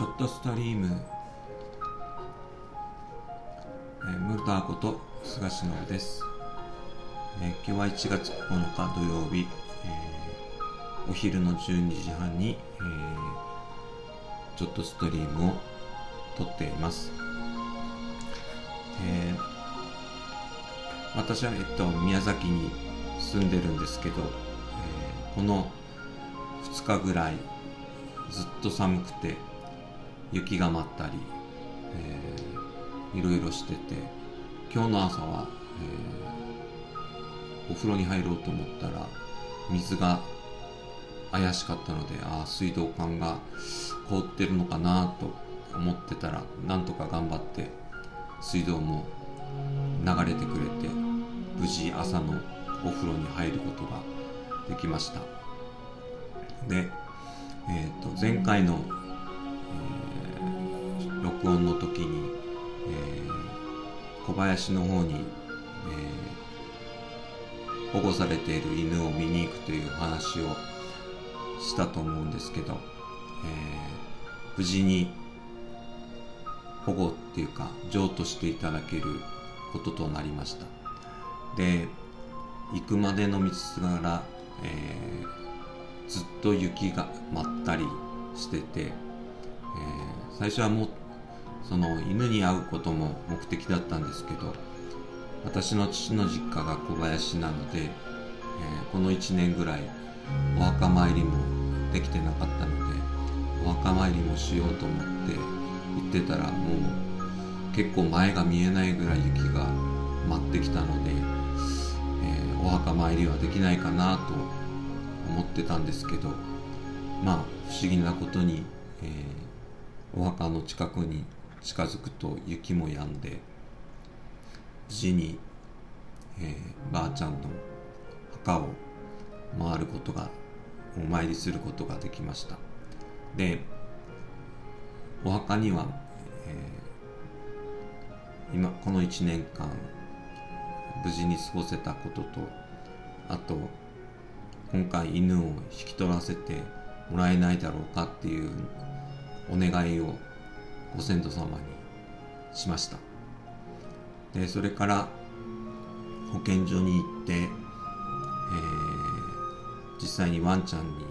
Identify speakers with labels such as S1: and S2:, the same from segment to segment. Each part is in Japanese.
S1: ちょっとストリーム、えー、ムルターこと菅忍です、えー、今日は1月9日土曜日、えー、お昼の12時半に、えー、ちょっとストリームを撮っています、えー、私は、えっと、宮崎に住んでるんですけど、えー、この2日ぐらいずっと寒くて雪が舞ったり、えー、いろいろしてて今日の朝は、えー、お風呂に入ろうと思ったら水が怪しかったのでああ水道管が凍ってるのかなと思ってたらなんとか頑張って水道も流れてくれて無事朝のお風呂に入ることができました。で、えー、と前回の録音の時に、えー、小林の方に、えー、保護されている犬を見に行くという話をしたと思うんですけど、え、無事に保護っていうか譲渡していただけることとなりました。で行くまでの道すがら、えー、ずっと雪が舞ったりしてて、えー、最初はもうその犬に会うことも目的だったんですけど私の父の実家が小林なので、えー、この1年ぐらいお墓参りもできてなかったのでお墓参りもしようと思って行ってたらもう結構前が見えないぐらい雪が舞ってきたので、えー、お墓参りはできないかなと思ってたんですけどまあ不思議なことに、えー、お墓の近くに近づくと雪も止んで無事に、えー、ばあちゃんの墓を回ることがお参りすることができました。でお墓には、えー、今この1年間無事に過ごせたこととあと今回犬を引き取らせてもらえないだろうかっていうお願いをご先祖様にしました。でそれから保健所に行って、えー、実際にワンちゃんに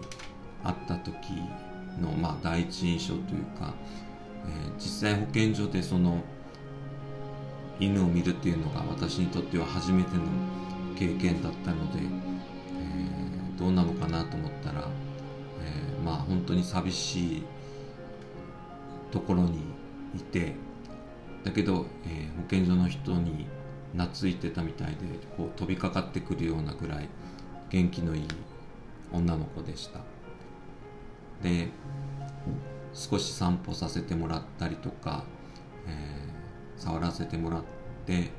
S1: 会った時の、まあ、第一印象というか、えー、実際保健所でその犬を見るっていうのが私にとっては初めての経験だったので、えー、どうなのかなと思ったら、えー、まあ本当に寂しいところにいてだけど、えー、保健所の人に懐いてたみたいでこう飛びかかってくるようなぐらい元気のいい女の子でした。で少し散歩させてもらったりとか、えー、触らせてもらって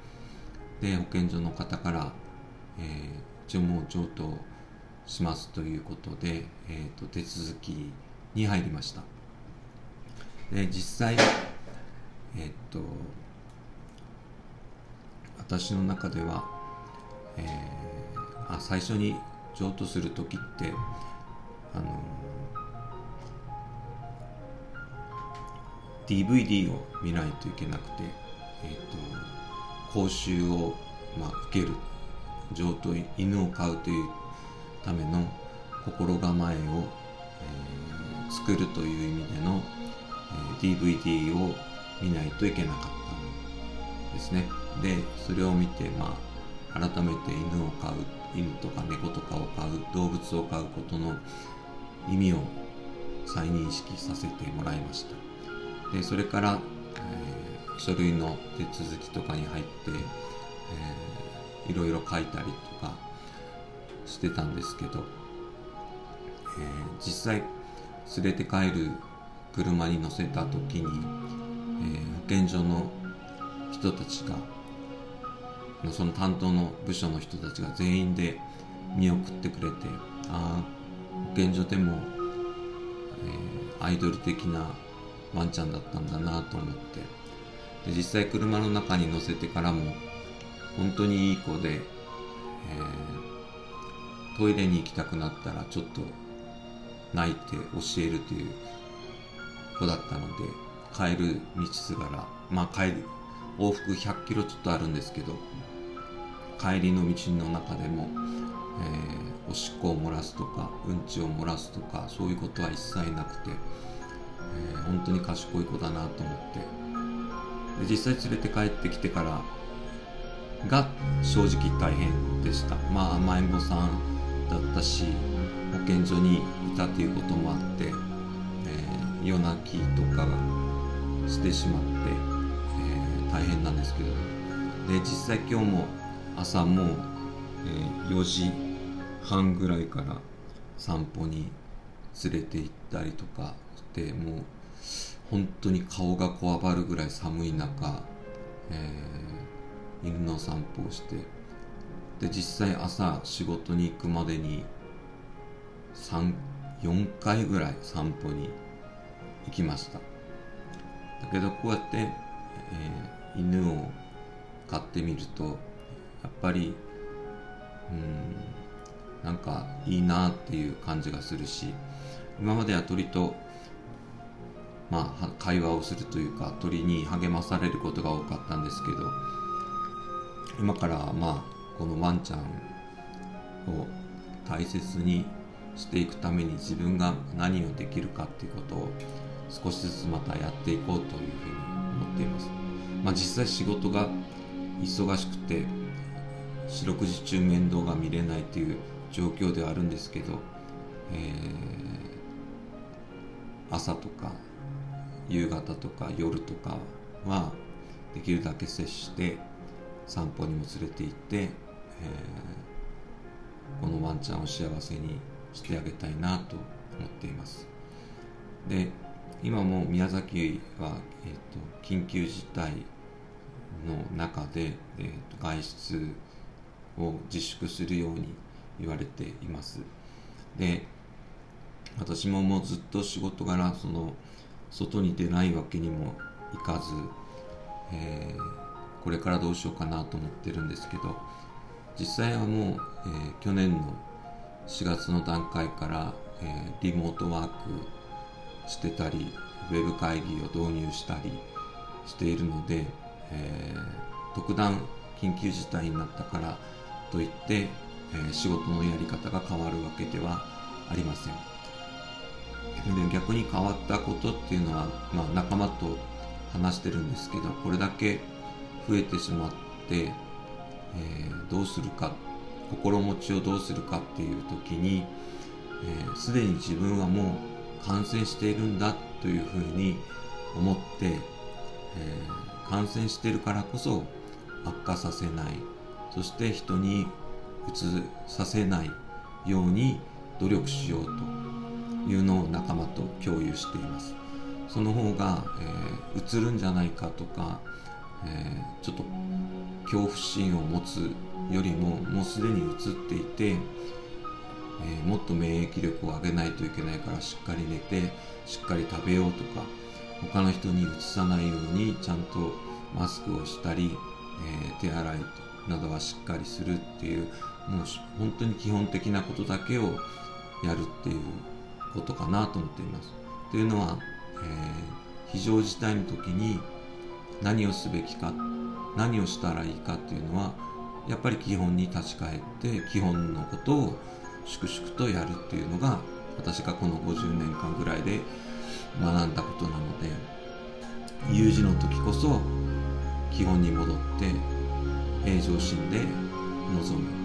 S1: で保健所の方から、えー、一応もう譲渡しますということで、えーと手続きに入りました。で実際えっと私の中では、えー、あ最初に譲渡する時ってあの DVD を見ないといけなくて、えーと、講習を、まあ、受ける。譲渡犬を飼うというための心構えを、えー、作るという意味での DVD を見ないといけなかったんですね。でそれを見てまあ改めて犬を飼う犬とか猫とかを飼う動物を飼うことの意味を再認識させてもらいました。でそれから、えー、書類の手続きとかに入って、えー、いろいろ書いたりとかしてたんですけど、えー、実際連れて帰る車に乗せた時に、えー、保健所の人たちがその担当の部署の人たちが全員で見送ってくれてああ保健所でも、えー、アイドル的なワンちゃんだったんだなと思って。で実際車の中に乗せてからも本当にいい子で、えー、トイレに行きたくなったらちょっと泣いて教えるという子だったので帰る道すがらまあ帰る往復100キロちょっとあるんですけど帰りの道の中でも、えー、おしっこを漏らすとかうんちを漏らすとかそういうことは一切なくて、えー、本当に賢い子だなと思って。で実際連れて帰ってきてからが正直大変でした。まあ甘えん坊さんだったし保健所にいたということもあって、えー、夜泣きとかしてしまって、えー、大変なんですけど。で実際今日も朝もう、えー、4時半ぐらいから散歩に連れて行ったりとかしてもう本当に顔がこわばるぐらい寒い中、えー、犬の散歩をして。で実際朝仕事に行くまでに34回ぐらい散歩に行きました。だけどこうやって、えー、犬を飼ってみるとやっぱりうんなんかいいなっていう感じがするし今までは鳥とまあ会話をするというか鳥に励まされることが多かったんですけど今からまあこのワンちゃんを大切にしていくために自分が何をできるかっていうことを少しずつまたやっていこうというふうに思っています。まあ、実際仕事が忙しくて四六時中面倒が見れないという状況ではあるんですけど、えー、朝とか夕方とか夜とかはできるだけ接して散歩にも連れて行って、えー、このワンちゃんを幸せにしてあげたいなと思っていますで今も宮崎は、えーと、緊急事態の中で、えーと、外出を自粛するように言われています。で私ももうずっと仕事柄その外に出ないわけにもいかず、えー、これからどうしようかなと思ってるんですけど実際はもう、えー、去年の4月の段階から、えー、リモートワークしてたりウェブ会議を導入したりしているので、えー、特段緊急事態になったからといって、えー、仕事のやり方が変わるわけではありません。で逆に変わったことっていうのは、まあ、仲間と話してるんですけどこれだけ増えてしまって、えー、どうするか心持ちをどうするかっていう時にすで、ー、に自分はもう感染しているんだというふうに思って、えー、感染しているからこそ悪化させない。そして人にうつさせないように努力しようというのを仲間と共有しています。その方が、えー、うつるんじゃないかとか、えー、ちょっと恐怖心を持つよりももうすでに移っていて、えー、もっと免疫力を上げないといけないからしっかり寝てしっかり食べようとか他の人にうつさないようにちゃんとマスクをしたり、えー、手洗いなどはしっかりするっていうもう本当に基本的なことだけをやるっていうことかなと思っています。というのは、えー、非常事態の時に何をすべきか何をしたらいいかっていうのはやっぱり基本に立ち返って基本のことを粛々とやるっていうのが私がこの50年間ぐらいで学んだことなので有事の時こそ基本に戻って平常心で臨む。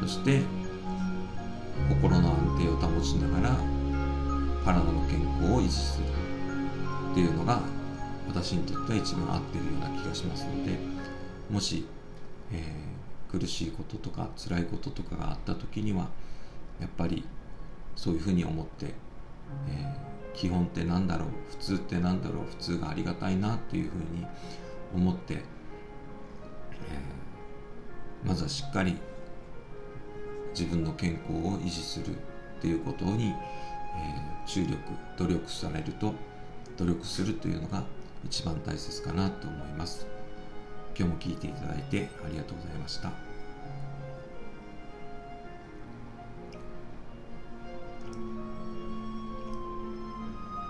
S1: そして心の安定を保ちながら体の健康を維持する。っていうのが私にとっては一番合ってるような気がしますのでもしえー、苦しいこととか辛いこととかがあった時にはやっぱりそういうふうに思って、えー、基本って何だろう普通って何だろう普通がありがたいなっていうふうに思って、えー、まずはしっかり自分の健康を維持するっていうことに、えー、注力努力されると努力するというのが一番大切かなと思います。今日も聞いていただいてありがとうございました。